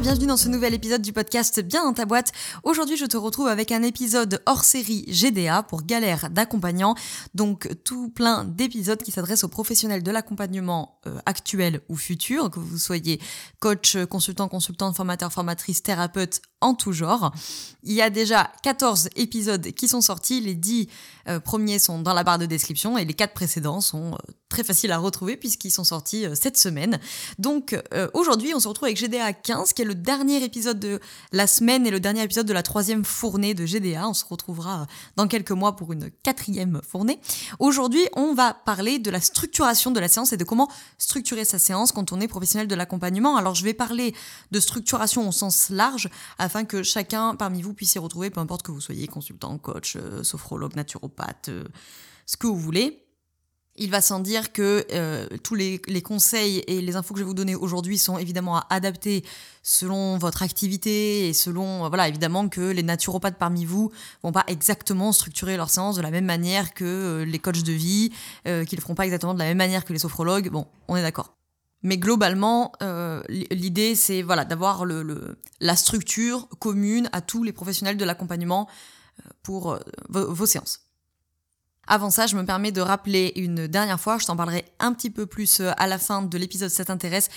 Bienvenue dans ce nouvel épisode du podcast Bien dans ta boîte. Aujourd'hui, je te retrouve avec un épisode hors série GDA pour galère d'accompagnant. Donc, tout plein d'épisodes qui s'adressent aux professionnels de l'accompagnement euh, actuel ou futur, que vous soyez coach, consultant, consultante, formateur, formatrice, thérapeute, en tout genre. Il y a déjà 14 épisodes qui sont sortis. Les 10 euh, premiers sont dans la barre de description et les 4 précédents sont euh, très faciles à retrouver puisqu'ils sont sortis cette semaine. Donc, aujourd'hui, on se retrouve avec GDA 15 qui est le dernier épisode de la semaine et le dernier épisode de la troisième fournée de GDA. On se retrouvera dans quelques mois pour une quatrième fournée. Aujourd'hui, on va parler de la structuration de la séance et de comment structurer sa séance quand on est professionnel de l'accompagnement. Alors, je vais parler de structuration au sens large afin que chacun parmi vous puisse y retrouver, peu importe que vous soyez consultant, coach, euh, sophrologue, naturopathe, euh, ce que vous voulez. Il va sans dire que euh, tous les, conseils et les infos que je vais vous donner aujourd'hui sont évidemment à adapter selon votre activité et selon, voilà, évidemment que les naturopathes parmi vous vont pas exactement structurer leur séance de la même manière que les coachs de vie, qu'ils ne feront pas exactement de la même manière que les sophrologues. Bon, on est d'accord. Mais globalement, l'idée, c'est d'avoir la structure commune à tous les professionnels de l'accompagnement pour vos séances. Avant ça, je me permets de rappeler une dernière fois, je t'en parlerai un petit peu plus euh, à la fin de l'épisode ça t'intéresse,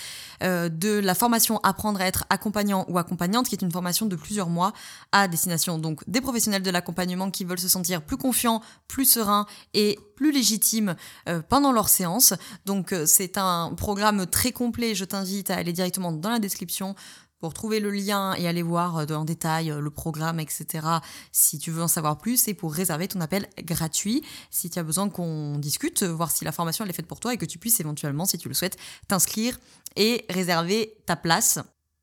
euh, de la formation Apprendre à être accompagnant ou accompagnante, qui est une formation de plusieurs mois à destination donc des professionnels de l'accompagnement qui veulent se sentir plus confiants, plus sereins et plus légitimes euh, pendant leur séance. Donc c'est un programme très complet, je t'invite à aller directement dans la description pour trouver le lien et aller voir euh, en détail euh, le programme, etc. si tu veux en savoir plus et pour réserver ton appel gratuit si tu as besoin qu'on discute, voir si la formation elle est faite pour toi et que tu puisses éventuellement, si tu le souhaites, t'inscrire et réserver ta place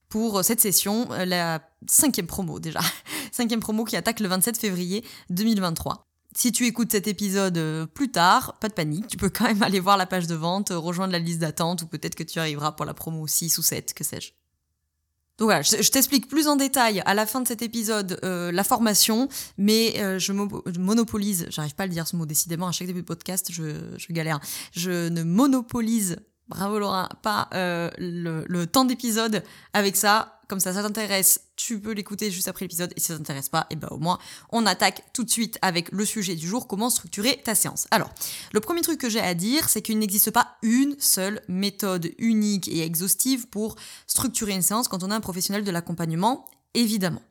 pour cette session, euh, la cinquième promo déjà. cinquième promo qui attaque le 27 février 2023. Si tu écoutes cet épisode plus tard, pas de panique, tu peux quand même aller voir la page de vente, rejoindre la liste d'attente ou peut-être que tu arriveras pour la promo 6 ou 7, que sais-je. Donc voilà, je, t'explique plus en détail à la fin de cet épisode euh, la formation, mais euh, je, monopolise, j'arrive pas à le dire ce mot décidément, à chaque début de podcast, je, je galère. Je ne monopolise Bravo Laura, pas euh, le, temps d'épisode avec ça. Comme ça, ça t'intéresse, tu peux l'écouter juste après l'épisode. Et si ça t'intéresse pas, et eh ben au moins, on attaque tout de suite avec le sujet du jour, comment structurer ta séance. Alors, le premier truc que j'ai à dire, c'est qu'il n'existe pas une seule méthode unique et exhaustive pour structurer une séance quand on est un professionnel de l'accompagnement, évidemment.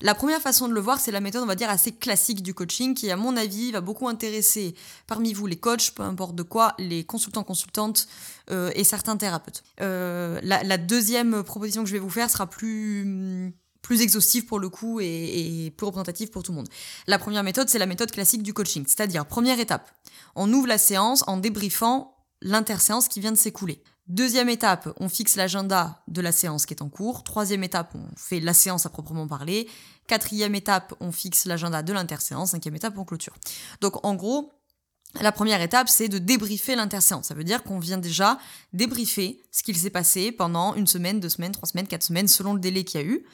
La première façon de le voir, c'est la méthode, on va dire, assez classique du coaching qui, à mon avis, va beaucoup intéresser parmi vous les coachs, peu importe de quoi, les consultants, consultantes euh, et certains thérapeutes. Euh, la, deuxième proposition que je vais vous faire sera plus plus exhaustive pour le coup et, et, plus représentative pour tout le monde. La première méthode, c'est la méthode classique du coaching, c'est-à-dire première étape, on ouvre la séance en débriefant l'interséance qui vient de s'écouler. Deuxième étape, on fixe l'agenda de la séance qui est en cours. Troisième étape, on fait la séance à proprement parler. Quatrième étape, on fixe l'agenda de l'interséance. Cinquième étape, on clôture. Donc en gros, la première étape, c'est de débriefer l'interséance. Ça veut dire qu'on vient déjà débriefer ce qu'il s'est passé pendant une semaine, deux semaines, trois semaines, quatre semaines, selon le délai qu'il y a eu.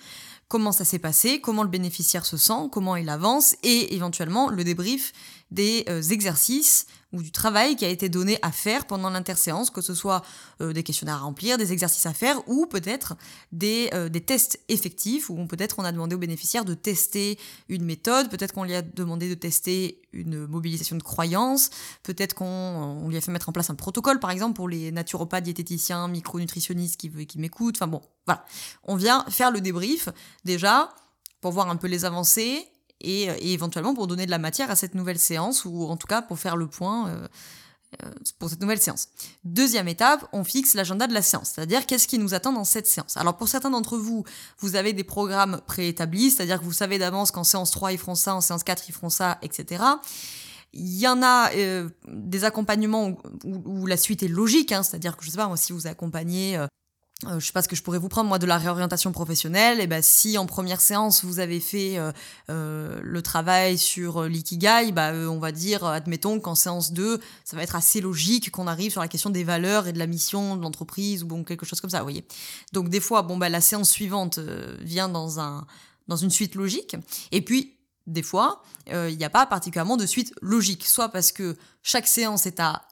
Comment ça s'est passé, comment le bénéficiaire se sent, comment il avance, et éventuellement le débrief des euh, exercices ou du travail qui a été donné à faire pendant l'interséance, que ce soit euh, des questionnaires à remplir, des exercices à faire, ou peut-être des, euh, des, tests effectifs, ou peut-être on a demandé au bénéficiaire de tester une méthode, peut-être qu'on lui a demandé de tester une mobilisation de croyances, peut-être qu'on lui a fait mettre en place un protocole, par exemple, pour les naturopathes, diététiciens, micronutritionnistes qui, qui m'écoutent, enfin bon, voilà. On vient faire le débrief, déjà, pour voir un peu les avancées, et, éventuellement pour donner de la matière à cette nouvelle séance, ou en tout cas pour faire le point euh, euh, pour cette nouvelle séance. Deuxième étape, on fixe l'agenda de la séance, c'est-à-dire qu'est-ce qui nous attend dans cette séance. Alors pour certains d'entre vous, vous avez des programmes préétablis, c'est-à-dire que vous savez d'avance qu'en séance 3 ils feront ça, en séance 4 ils feront ça, etc. Il y en a euh, des accompagnements où, la suite est logique, hein, c'est-à-dire que je sais pas, si vous accompagnez euh, je sais pas ce que je pourrais vous prendre moi de la réorientation professionnelle. Et ben si en première séance vous avez fait euh, euh, le travail sur l'ikigai bah on va dire admettons qu'en séance 2 ça va être assez logique qu'on arrive sur la question des valeurs et de la mission de l'entreprise ou bon quelque chose comme ça vous voyez. Donc des fois bon bah la séance suivante vient dans un dans une suite logique. Et puis des fois il n'y a pas particulièrement de suite logique soit parce que chaque séance est à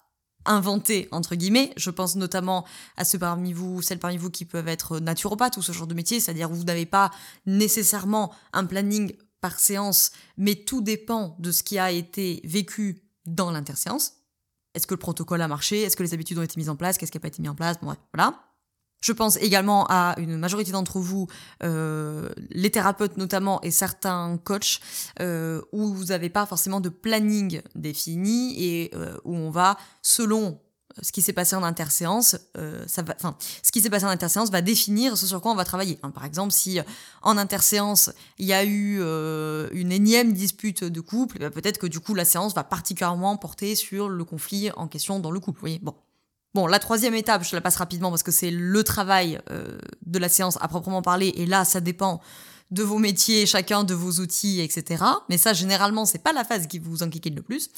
inventé entre guillemets. Je pense notamment à ceux parmi vous, celles parmi vous qui peuvent être naturopathes ou ce genre de métier, c'est-à-dire vous n'avez pas nécessairement un planning par séance, mais tout dépend de ce qui a été vécu dans l'interséance. Est-ce que le protocole a marché? Est-ce que les habitudes ont été mises en place? Qu'est-ce qui n'a pas été mis en place? Bon, voilà. Je pense également à une majorité d'entre vous, euh, les thérapeutes notamment et certains coachs, euh, où vous n'avez pas forcément de planning défini et euh, où on va, selon ce qui s'est passé en interséance, ça va, enfin, ce qui s'est passé en interséance va définir ce sur quoi on va travailler. Hein, par exemple, si en interséance il y a eu une énième dispute de couple, ben, peut-être que du coup la séance va particulièrement porter sur le conflit en question dans le couple. Bon. Bon, la troisième étape, je la passe rapidement parce que c'est le travail euh, de la séance à proprement parler. Et là, ça dépend de vos métiers, chacun de vos outils, etc. Mais ça, généralement, c'est pas la phase qui vous enquiquine le plus.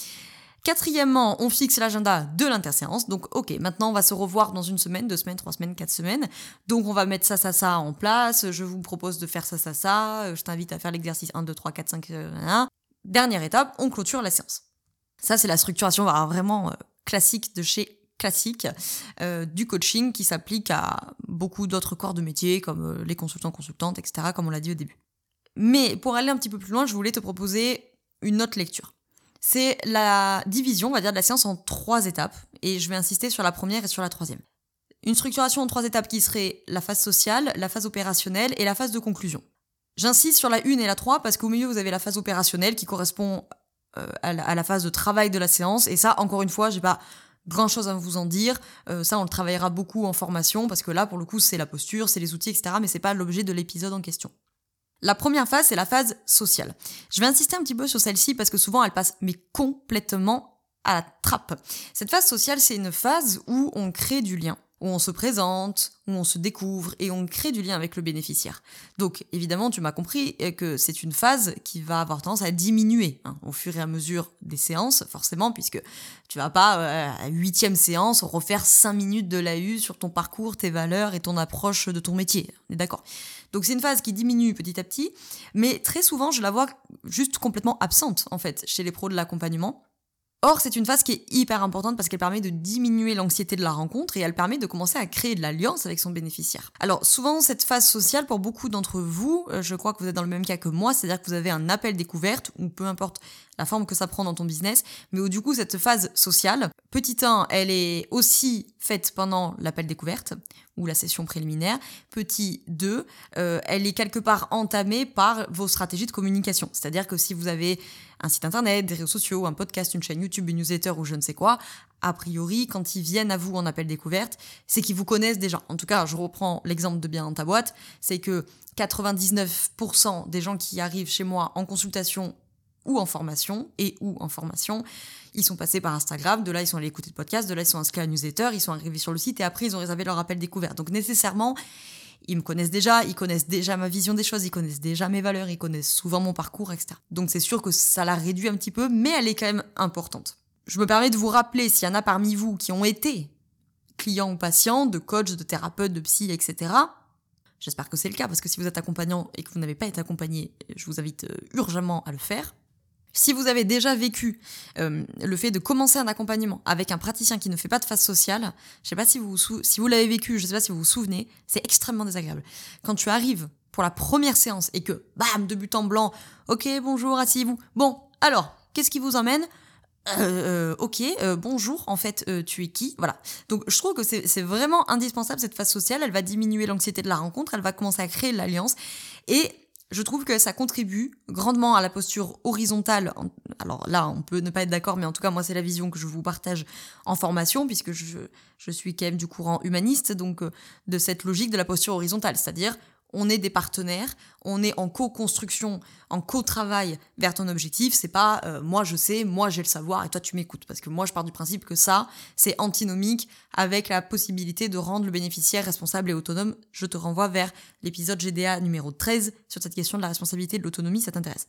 Quatrièmement, on fixe l'agenda de l'interséance. Donc, ok, maintenant on va se revoir dans une semaine, deux semaines, trois semaines, quatre semaines. Donc, on va mettre ça, ça, ça en place. Je vous propose de faire ça, ça, ça. Je t'invite à faire l'exercice 1, 2, 3, 4, 5. Dernière étape, on clôture la séance. Ça, c'est la structuration vraiment euh, classique de chez classique euh, du coaching qui s'applique à beaucoup d'autres corps de métier comme euh, les consultants, consultantes, etc., comme on l'a dit au début. Mais pour aller un petit peu plus loin, je voulais te proposer une autre lecture. C'est la division, on va dire, de la séance en trois étapes, et je vais insister sur la première et sur la troisième. Une structuration en trois étapes qui serait la phase sociale, la phase opérationnelle et la phase de conclusion. J'insiste sur la une et la 3 parce qu'au milieu, vous avez la phase opérationnelle qui correspond euh, à, la, phase de travail de la séance. Et ça, encore une fois, j'ai pas grand chose à vous en dire. Euh, ça, on le travaillera beaucoup en formation parce que là, pour le coup, c'est la posture, c'est les outils, etc. Mais c'est pas l'objet de l'épisode en question. La première phase, c'est la phase sociale. Je vais insister un petit peu sur celle-ci parce que souvent, elle passe mais complètement à la trappe. Cette phase sociale, c'est une phase où on crée du lien où on se présente, où on se découvre et on crée du lien avec le bénéficiaire. Donc évidemment, tu m'as compris que c'est une phase qui va avoir tendance à diminuer hein, au fur et à mesure des séances, forcément, puisque tu vas pas euh, à huitième séance refaire cinq minutes de l'AU sur ton parcours, tes valeurs et ton approche de ton métier. On est d'accord? Donc c'est une phase qui diminue petit à petit, mais très souvent je la vois juste complètement absente en fait chez les pros de l'accompagnement. Or, c'est une phase qui est hyper importante parce qu'elle permet de diminuer l'anxiété de la rencontre et elle permet de commencer à créer de l'alliance avec son bénéficiaire. Alors, souvent, cette phase sociale, pour beaucoup d'entre vous, euh, je crois que vous êtes dans le même cas que moi, c'est-à-dire que vous avez un appel découverte, ou peu importe la forme que ça prend dans ton business, mais où du coup, cette phase sociale, petit 1, elle est aussi faite pendant l'appel découverte, ou la session préliminaire. Petit 2, euh, elle est quelque part entamée par vos stratégies de communication. C'est-à-dire que si vous avez un site internet, des réseaux sociaux, un podcast, une chaîne YouTube, une newsletter ou je ne sais quoi, a priori, quand ils viennent à vous en appel découverte, c'est qu'ils vous connaissent déjà. En tout cas, je reprends l'exemple de bien dans ta boîte, c'est que 99% des gens qui arrivent chez moi en consultation ou en formation, et ou en formation, ils sont passés par Instagram, de là ils sont allés écouter le podcast, de là ils sont inscrits à la newsletter, ils sont arrivés sur le site et après ils ont réservé leur appel découverte. Donc nécessairement, ils me connaissent déjà, ils connaissent déjà ma vision des choses, ils connaissent déjà mes valeurs, ils connaissent souvent mon parcours, etc. Donc c'est sûr que ça la réduit un petit peu, mais elle est quand même importante. Je me permets de vous rappeler, s'il y en a parmi vous qui ont été clients ou patients, de coachs, de thérapeutes, de psy, etc. J'espère que c'est le cas, parce que si vous êtes accompagnant et que vous n'avez pas été accompagné, je vous invite euh, urgemment à le faire. Si vous avez déjà vécu euh, le fait de commencer un accompagnement avec un praticien qui ne fait pas de phase sociale, je sais pas si vous si vous l'avez vécu, je sais pas si vous vous souvenez, c'est extrêmement désagréable. Quand tu arrives pour la première séance et que bam de but en blanc, ok bonjour asseyez-vous. Bon alors qu'est-ce qui vous emmène? Euh, euh, ok, bonjour, en fait, tu es qui? Voilà. Donc, je trouve que c'est vraiment indispensable cette phase sociale. Elle va diminuer l'anxiété de la rencontre, elle va commencer à créer l'alliance. Et je trouve que ça contribue grandement à la posture horizontale. Alors là, on peut ne pas être d'accord, mais en tout cas, moi, c'est la vision que je vous partage en formation, puisque je, je suis quand même du courant humaniste, donc euh, de cette logique de la posture horizontale. C'est-à-dire, on est des partenaires, on est en co-construction, en co-travail vers ton objectif. C'est pas euh, moi je sais, moi j'ai le savoir et toi tu m'écoutes. Parce que moi je pars du principe que ça, c'est antinomique avec la possibilité de rendre le bénéficiaire responsable et autonome. Je te renvoie vers l'épisode GDA numéro 13 sur cette question de la responsabilité de l'autonomie, ça t'intéresse?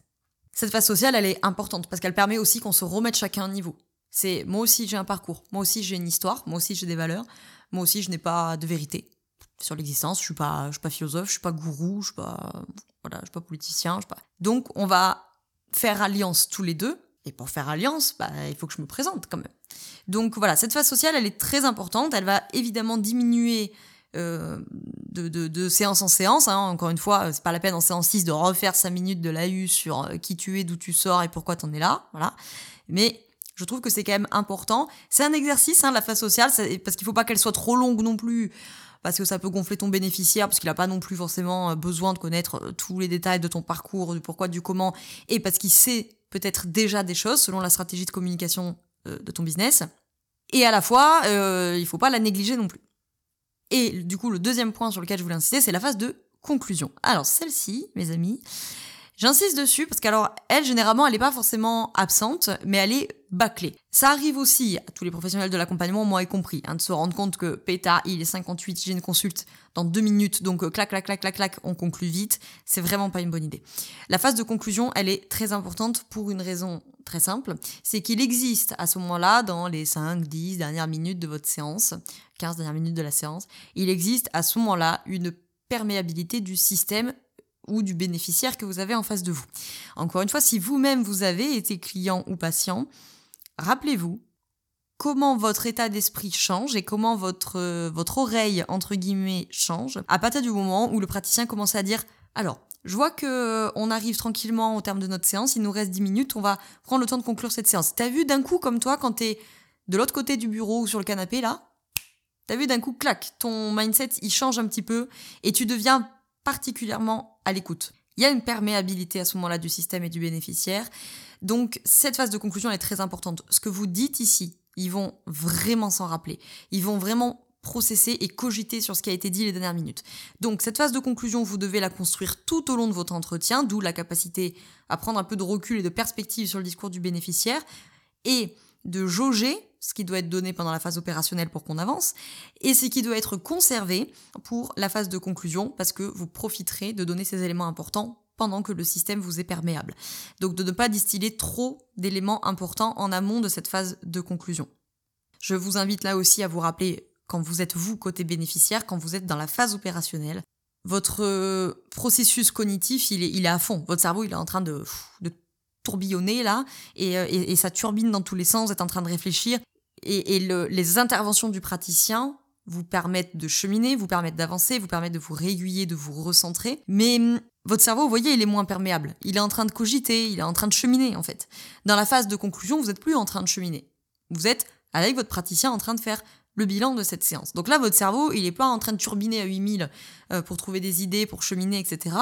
Cette phase sociale, elle est importante parce qu'elle permet aussi qu'on se remette chacun à un niveau. C'est moi aussi j'ai un parcours, moi aussi j'ai une histoire, moi aussi j'ai des valeurs, moi aussi je n'ai pas de vérité sur l'existence. Je suis pas, je suis pas philosophe, je suis pas gourou, je suis pas, voilà, je suis pas politicien, je suis pas. Donc on va faire alliance tous les deux. Et pour faire alliance, bah, il faut que je me présente quand même. Donc voilà, cette phase sociale, elle est très importante. Elle va évidemment diminuer euh, de, séance en séance. Hein. Encore une fois, c'est pas la peine en séance 6 de refaire 5 minutes de l'AU sur euh, qui tu es, d'où tu sors et pourquoi tu en es là. Voilà. Mais je trouve que c'est quand même important. C'est un exercice, hein, la phase sociale, parce qu'il faut pas qu'elle soit trop longue non plus parce que ça peut gonfler ton bénéficiaire, parce qu'il n'a pas non plus forcément euh, besoin de connaître euh, tous les détails de ton parcours, du pourquoi, du comment, et parce qu'il sait peut-être déjà des choses selon la stratégie de communication euh, de ton business. Et à la fois, il il faut pas la négliger non plus. Et du coup, le deuxième point sur lequel je voulais insister, c'est la phase de conclusion. Alors celle-ci, mes amis, J'insiste dessus parce qu'alors, elle, généralement, elle n'est pas forcément absente, mais elle est bâclée. Ça arrive aussi à tous les professionnels de l'accompagnement, moi y compris, hein, de se rendre compte que péta, il est 58, j'ai une consulte dans deux minutes, donc euh, clac, clac, clac, clac, clac, on conclut vite. C'est vraiment pas une bonne idée. La phase de conclusion, elle est très importante pour une raison très simple, c'est qu'il existe à ce moment-là, dans les 5, 10 dernières minutes de votre séance, 15 dernières minutes de la séance, il existe à ce moment-là une perméabilité du système ou du bénéficiaire que vous avez en face de vous. Encore une fois, si vous-même vous avez été client ou patient, rappelez-vous comment votre état d'esprit change et comment votre, euh, votre oreille, entre guillemets, change à partir du moment où le praticien commence à dire alors, je vois que euh, on arrive tranquillement au terme de notre séance, il nous reste 10 minutes, on va prendre le temps de conclure cette séance. T'as vu d'un coup, comme toi, quand t'es de l'autre côté du bureau ou sur le canapé, là, t'as vu d'un coup, clac, ton mindset, il change un petit peu et tu deviens particulièrement à l'écoute. Il y a une perméabilité à ce moment-là du système et du bénéficiaire. Donc cette phase de conclusion est très importante. Ce que vous dites ici, ils vont vraiment s'en rappeler. Ils vont vraiment processer et cogiter sur ce qui a été dit les dernières minutes. Donc cette phase de conclusion, vous devez la construire tout au long de votre entretien, d'où la capacité à prendre un peu de recul et de perspective sur le discours du bénéficiaire et de jauger ce qui doit être donné pendant la phase opérationnelle pour qu'on avance, et ce qui doit être conservé pour la phase de conclusion, parce que vous profiterez de donner ces éléments importants pendant que le système vous est perméable. Donc de ne pas distiller trop d'éléments importants en amont de cette phase de conclusion. Je vous invite là aussi à vous rappeler, quand vous êtes vous côté bénéficiaire, quand vous êtes dans la phase opérationnelle, votre euh, processus cognitif, il est, à fond. Votre cerveau, il est en train de, de tourbillonner là, et, euh, et, et, ça turbine dans tous les sens, vous êtes en train de réfléchir, et, les interventions du praticien vous permettent de cheminer, vous permettent d'avancer, vous permettent de vous réguiller, de vous recentrer. Mais hum, votre cerveau, vous voyez, il est moins perméable. Il est en train de cogiter, il est en train de cheminer en fait. Dans la phase de conclusion, vous n'êtes plus en train de cheminer. Vous êtes avec votre praticien en train de faire le bilan de cette séance. Donc là, votre cerveau, il n'est pas en train de turbiner à 8000 euh, pour trouver des idées, pour cheminer, etc.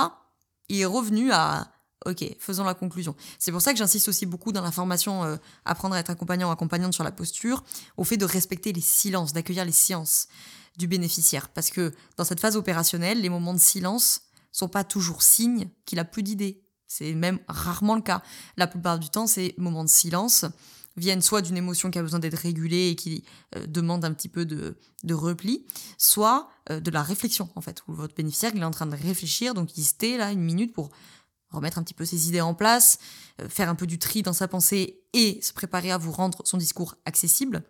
Il est revenu à Ok, faisons la conclusion. C'est pour ça que j'insiste aussi beaucoup dans la formation euh, Apprendre à être accompagnant ou accompagnante sur la posture, au fait de respecter les silences, d'accueillir les silences du bénéficiaire. Parce que dans cette phase opérationnelle, les moments de silence sont pas toujours signes qu'il a plus d'idées. C'est même rarement le cas. La plupart du temps, ces moments de silence viennent soit d'une émotion qui a besoin d'être régulée et qui euh, demande un petit peu de, repli, soit euh, de la réflexion, en fait, où votre bénéficiaire est en train de réfléchir, donc il se tait là une minute pour remettre un petit peu ses idées en place, euh, faire un peu du tri dans sa pensée et se préparer à vous rendre son discours accessible,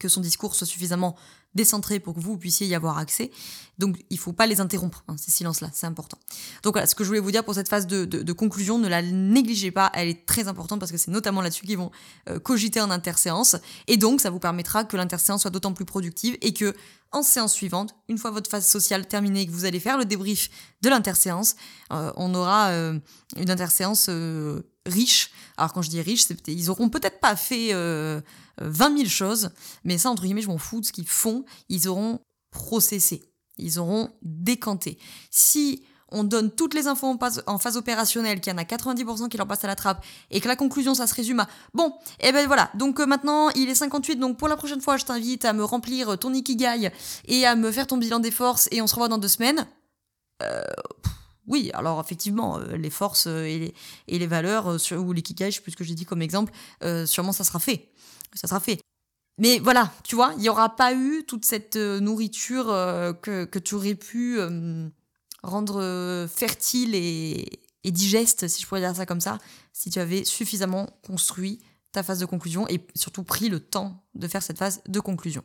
que son discours soit suffisamment décentré pour que vous puissiez y avoir accès. Donc il faut pas les interrompre, hein, ces silences-là, c'est important. Donc voilà, ce que je voulais vous dire pour cette phase de, conclusion, ne la négligez pas, elle est très importante parce que c'est notamment là-dessus qu'ils vont euh, cogiter en interséance. Et donc ça vous permettra que l'interséance soit d'autant plus productive et que en séance suivante, une fois votre phase sociale terminée et que vous allez faire le débrief de l'interséance, euh, on aura euh, une interséance riche. Alors quand je dis riche, c'est ils auront peut-être pas fait 20 000 choses, mais ça, entre guillemets, je m'en fous de ce qu'ils font. Ils auront processé, ils auront décanté. Si on donne toutes les infos en phase, opérationnelle, qu'il y en a 90% qui leur passent à la trappe, et que la conclusion, ça se résume à bon, et eh ben voilà, donc euh, maintenant il est 58, donc pour la prochaine fois, je t'invite à me remplir ton ikigai et à me faire ton bilan des forces, et on se revoit dans deux semaines. Oui, alors effectivement, les forces et les, valeurs, ou les kikai, j'ai dit comme exemple, sûrement ça sera fait. Ça sera fait. Mais voilà, tu vois, il n'y aura pas eu toute cette nourriture que, que, tu aurais pu rendre fertile et, et digeste, si je pourrais dire ça comme ça, si tu avais suffisamment construit ta phase de conclusion et surtout pris le temps de faire cette phase de conclusion.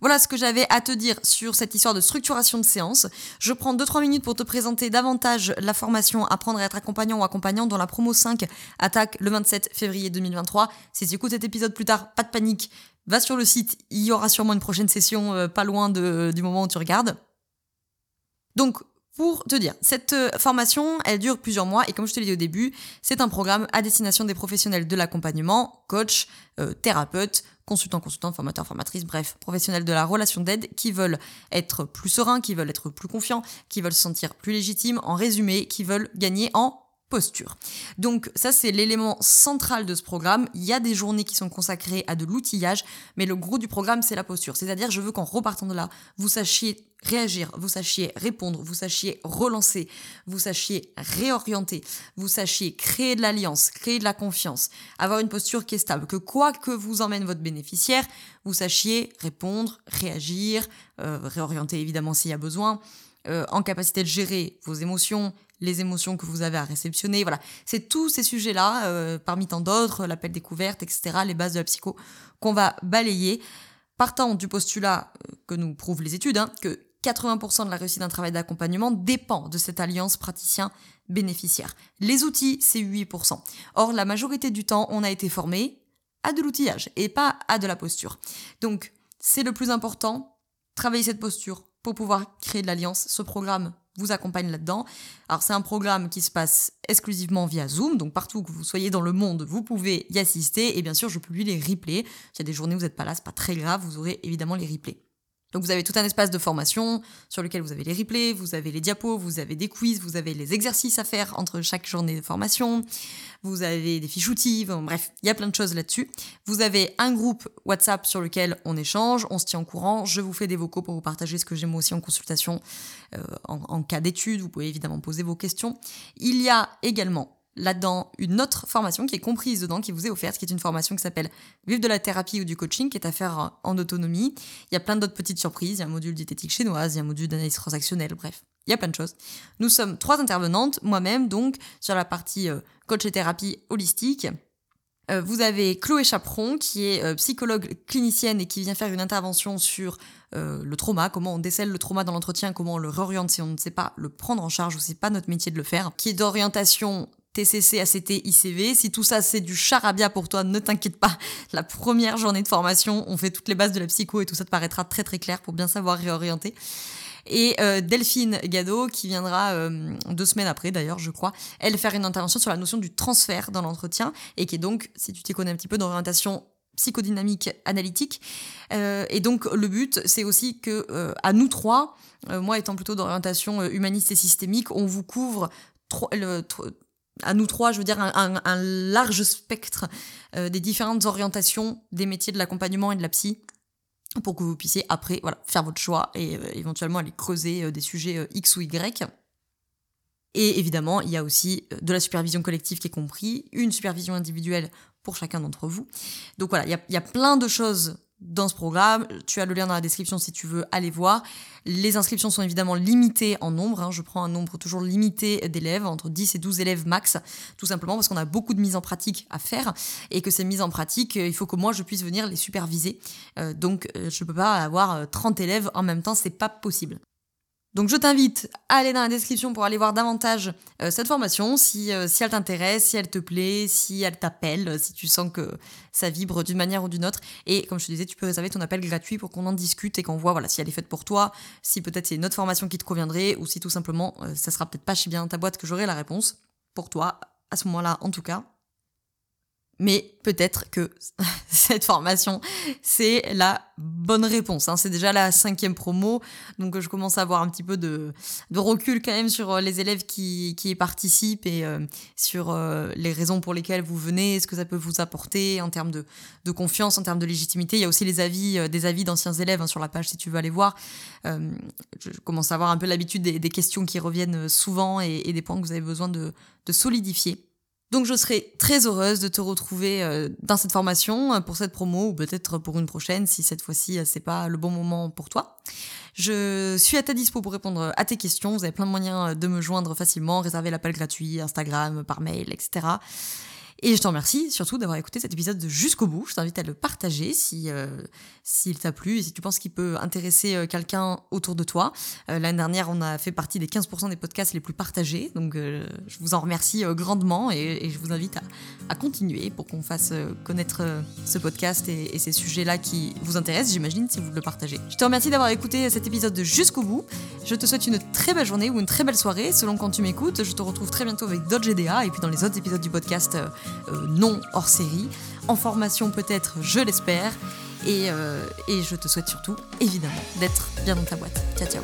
Voilà ce que j'avais à te dire sur cette histoire de structuration de séance. Je prends 2-3 minutes pour te présenter davantage la formation Apprendre à être accompagnant ou accompagnant dont la promo 5 attaque le 27 février 2023. Si tu écoutes cet épisode plus tard, pas de panique, va sur le site, il y aura sûrement une prochaine session euh, pas loin du moment où tu regardes. Donc pour te dire, cette euh, formation, elle dure plusieurs mois et comme je te l'ai dit au début, c'est un programme à destination des professionnels de l'accompagnement, coach, euh, thérapeute, consultant, consultant, formateur, formatrice, bref, professionnels de la relation d'aide qui veulent être plus sereins, qui veulent être plus confiants, qui veulent se sentir plus légitimes, en résumé, qui veulent gagner en posture. Donc ça c'est l'élément central de ce programme. Il y a des journées qui sont consacrées à de l'outillage, mais le gros du programme c'est la posture. C'est-à-dire je veux qu'en repartant de là, vous sachiez réagir, vous sachiez répondre, vous sachiez relancer, vous sachiez réorienter, vous sachiez créer de l'alliance, créer de la confiance, avoir une posture qui est stable, que quoi que vous emmène votre bénéficiaire, vous sachiez répondre, réagir, euh, réorienter évidemment s'il y a besoin, euh, en capacité de gérer vos émotions, les émotions que vous avez à réceptionner. Voilà, c'est tous ces sujets-là, euh, parmi tant d'autres, l'appel découverte, etc., les bases de la psycho, qu'on va balayer, partant du postulat euh, que nous prouvent les études, hein, que 80% de la réussite d'un travail d'accompagnement dépend de cette alliance praticien-bénéficiaire. Les outils, c'est 8%. Or, la majorité du temps, on a été formé à de l'outillage et pas à de la posture. Donc, c'est le plus important, travailler cette posture pour pouvoir créer de l'alliance. Ce programme vous accompagne là-dedans. Alors c'est un programme qui se passe exclusivement via Zoom, donc partout que vous soyez dans le monde, vous pouvez y assister et bien sûr je publie les replays. S'il y a des journées où vous n'êtes pas là, c'est pas très grave, vous aurez évidemment les replays. Donc vous avez tout un espace de formation sur lequel vous avez les replays, vous avez les diapos, vous avez des quiz, vous avez les exercices à faire entre chaque journée de formation, vous avez des fiches outils, bref, il y a plein de choses là-dessus. Vous avez un groupe WhatsApp sur lequel on échange, on se tient au courant, je vous fais des vocaux pour vous partager ce que j'ai moi aussi en consultation euh, en, en cas d'étude, vous pouvez évidemment poser vos questions. Il y a également là-dedans une autre formation qui est comprise dedans, qui vous est offerte, qui est une formation qui s'appelle Vivre de la thérapie ou du coaching, qui est à faire en autonomie. Il y a plein d'autres petites surprises, il y a un module diététique chinoise, il y a un module d'analyse transactionnelle, bref, il y a plein de choses. Nous sommes trois intervenantes, moi-même donc, sur la partie euh, coach et thérapie holistique. Euh, vous avez Chloé Chaperon, qui est euh, psychologue clinicienne et qui vient faire une intervention sur le trauma, comment on décèle le trauma dans l'entretien, comment on le réoriente si on ne sait pas le prendre en charge ou c'est pas notre métier de le faire, qui est d'orientation TCC, ACT, ICV. Si tout ça c'est du charabia pour toi, ne t'inquiète pas. La première journée de formation, on fait toutes les bases de la psycho et tout ça te paraîtra très très clair pour bien savoir réorienter. Et euh, Delphine Gado, qui viendra euh, deux semaines après d'ailleurs, je crois, elle faire une intervention sur la notion du transfert dans l'entretien et qui est donc, si tu t'y connais un petit peu, d'orientation psychodynamique analytique. Euh, et donc le but, c'est aussi que à nous trois, moi étant plutôt d'orientation humaniste et systémique, on vous couvre le, à nous trois, je veux dire, un, large spectre euh, des différentes orientations des métiers de l'accompagnement et de la psy pour que vous puissiez après voilà, faire votre choix et euh, éventuellement aller creuser euh, des sujets X ou Y. Et évidemment, il y a aussi de la supervision collective qui est compris, une supervision individuelle pour chacun d'entre vous. Donc voilà, il y a, y a plein de choses dans ce programme. Tu as le lien dans la description si tu veux aller voir. Les inscriptions sont évidemment limitées en nombre. Hein. Je prends un nombre toujours limité d'élèves, entre 10 et 12 élèves max, tout simplement parce qu'on a beaucoup de mises en pratique à faire et que ces mises en pratique, euh, il faut que moi je puisse venir les superviser. Euh, donc euh, je ne peux pas avoir 30 élèves en même temps, c'est pas possible. Donc je t'invite à aller dans la description pour aller voir davantage euh, cette formation, si, euh, si elle t'intéresse, si elle te plaît, si elle t'appelle, si tu sens que ça vibre d'une manière ou d'une autre. Et comme je te disais, tu peux réserver ton appel gratuit pour qu'on en discute et qu'on voit si elle est faite pour toi, si peut-être c'est une autre formation qui te conviendrait, ou si tout simplement euh, ça sera peut-être pas chez bien ta boîte que j'aurai la réponse, pour toi, à ce moment-là en tout cas. Mais peut-être que cette formation, c'est la bonne réponse. Hein. C'est déjà la cinquième promo, donc je commence à avoir un petit peu de, recul quand même sur euh, les élèves qui, y participent et euh, sur euh, les raisons pour lesquelles vous venez, ce que ça peut vous apporter en termes de, confiance, en termes de légitimité. Il y a aussi les avis, des avis d'anciens élèves hein, sur la page si tu veux aller voir. je commence à avoir un peu l'habitude des, questions qui reviennent souvent et, des points que vous avez besoin de solidifier. Donc je serai très heureuse de te retrouver euh, dans cette formation euh, pour cette promo ou peut-être pour une prochaine si cette fois-ci euh, c'est pas le bon moment pour toi. Je suis à ta dispo pour répondre à tes questions. Vous avez plein de moyens de me joindre facilement, réserver l'appel gratuit, Instagram, par mail, etc. Et je t'en remercie surtout d'avoir écouté cet épisode jusqu'au bout. Je t'invite à le partager si euh, s'il t'a plu et si tu penses qu'il peut intéresser euh, quelqu'un autour de toi. Euh, l'année dernière, on a fait partie des 15% des podcasts les plus partagés, donc je vous en remercie grandement et, je vous invite à, continuer pour qu'on fasse connaître ce podcast et, et ces sujets-là qui vous intéressent, j'imagine, si vous le partagez. Je te remercie d'avoir écouté cet épisode jusqu'au bout. Je te souhaite une très belle journée ou une très belle soirée selon quand tu m'écoutes. Je te retrouve très bientôt avec d'autres GDA et puis dans les autres épisodes du podcast non hors série, en formation peut-être, je l'espère. Et, euh, et je te souhaite surtout, évidemment, d'être bien dans ta boîte. Ciao, ciao.